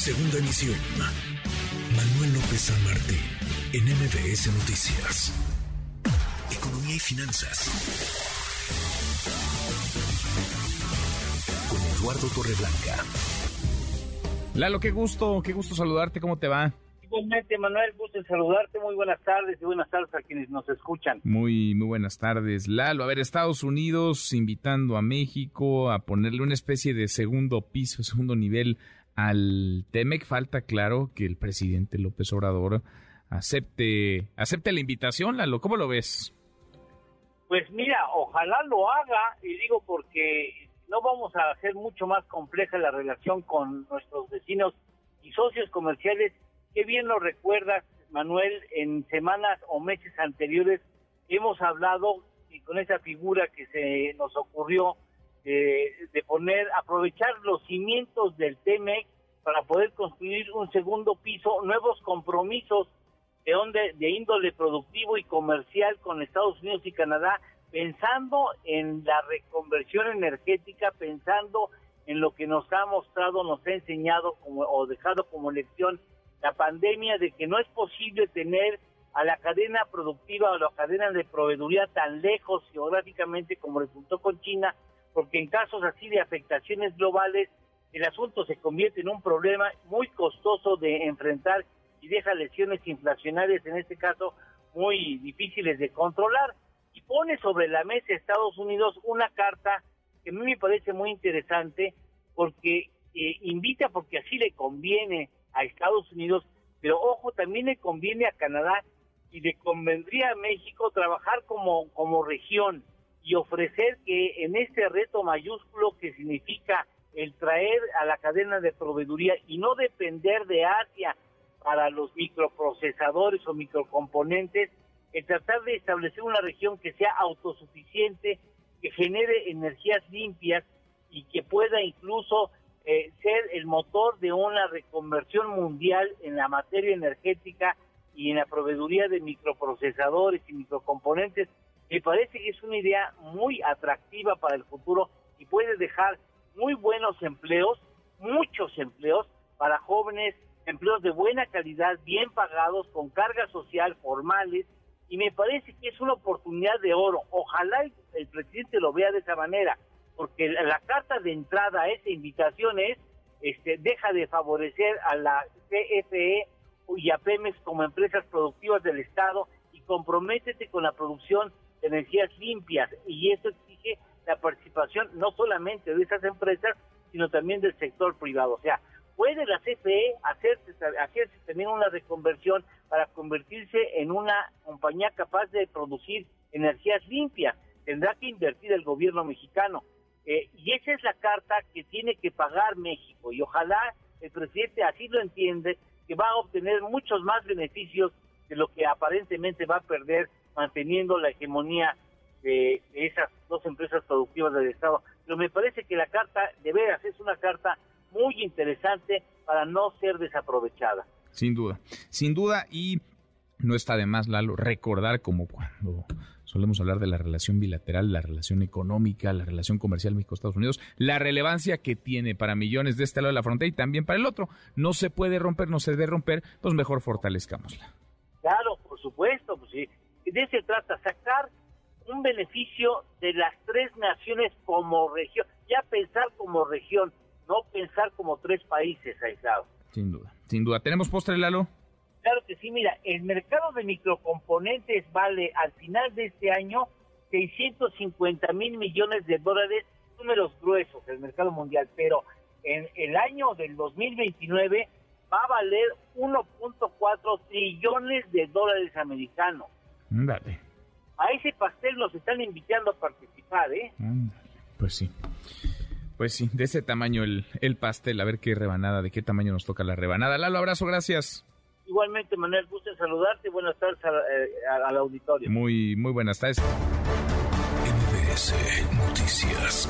Segunda emisión. Manuel López San Martín, en MBS Noticias. Economía y finanzas. Con Eduardo Torreblanca. Lalo, qué gusto, qué gusto saludarte, ¿cómo te va? Igualmente, Manuel, gusto en saludarte. Muy buenas tardes y buenas tardes a quienes nos escuchan. Muy, muy buenas tardes. Lalo, a ver, Estados Unidos invitando a México a ponerle una especie de segundo piso, segundo nivel al TEMEC. Falta, claro, que el presidente López Obrador acepte, acepte la invitación, Lalo. ¿Cómo lo ves? Pues mira, ojalá lo haga, y digo porque no vamos a hacer mucho más compleja la relación con nuestros vecinos y socios comerciales Qué bien lo recuerdas, Manuel, en semanas o meses anteriores hemos hablado y con esa figura que se nos ocurrió de poner, aprovechar los cimientos del TEMEC para poder construir un segundo piso, nuevos compromisos de, donde, de índole productivo y comercial con Estados Unidos y Canadá, pensando en la reconversión energética, pensando en lo que nos ha mostrado, nos ha enseñado como, o dejado como lección la pandemia de que no es posible tener a la cadena productiva o la cadena de proveeduría tan lejos geográficamente como resultó con China, porque en casos así de afectaciones globales el asunto se convierte en un problema muy costoso de enfrentar y deja lesiones inflacionarias, en este caso muy difíciles de controlar, y pone sobre la mesa Estados Unidos una carta que a mí me parece muy interesante porque eh, invita porque así le conviene a Estados Unidos, pero ojo, también le conviene a Canadá y le convendría a México trabajar como, como región y ofrecer que en este reto mayúsculo que significa el traer a la cadena de proveeduría y no depender de Asia para los microprocesadores o microcomponentes, el tratar de establecer una región que sea autosuficiente, que genere energías limpias y que pueda incluso eh, ser el motor de una reconversión mundial en la materia energética y en la proveeduría de microprocesadores y microcomponentes, me parece que es una idea muy atractiva para el futuro y puede dejar muy buenos empleos, muchos empleos para jóvenes, empleos de buena calidad, bien pagados, con carga social, formales, y me parece que es una oportunidad de oro. Ojalá el presidente lo vea de esa manera porque la, carta de entrada a esa invitación es, este, deja de favorecer a la CFE y a Pemex como empresas productivas del Estado y comprométete con la producción energías limpias y eso exige la participación no solamente de esas empresas, sino también del sector privado. O sea, puede la CFE hacerse, hacerse también una reconversión para convertirse en una compañía capaz de producir energías limpias. Tendrá que invertir el gobierno mexicano. Eh, y esa es la carta que tiene que pagar México y ojalá el presidente así lo entiende, que va a obtener muchos más beneficios de lo que aparentemente va a perder manteniendo la hegemonía de, esas dos empresas productivas del Estado. Pero me parece que la carta, de veras, es una carta muy interesante para no ser desaprovechada. Sin duda, sin duda, y no está de más, Lalo, recordar como cuando solemos hablar de la relación bilateral, la relación económica, la relación comercial México-Estados Unidos, la relevancia que tiene para millones de este lado de la frontera y también para el otro. No se puede romper, no se debe romper, pues mejor fortalezcámosla. Claro, por supuesto, pues sí. De eso se trata, sacar un beneficio de las tres naciones como región, ya pensar como región, no pensar como tres países aislados. Sin duda, sin duda. ¿Tenemos postre, Lalo? Claro que sí, mira, el mercado de microcomponentes vale al final de este año 650 mil millones de dólares, números gruesos el mercado mundial, pero en el año del 2029 va a valer 1.4 trillones de dólares americanos. Dale. A ese pastel nos están invitando a participar, ¿eh? Pues sí. Pues sí, de ese tamaño el, el pastel, a ver qué rebanada, de qué tamaño nos toca la rebanada. Lalo, abrazo, gracias. Igualmente, Manuel, gusto en saludarte. Buenas tardes eh, al auditorio. Muy, muy buenas tardes. MBS Noticias.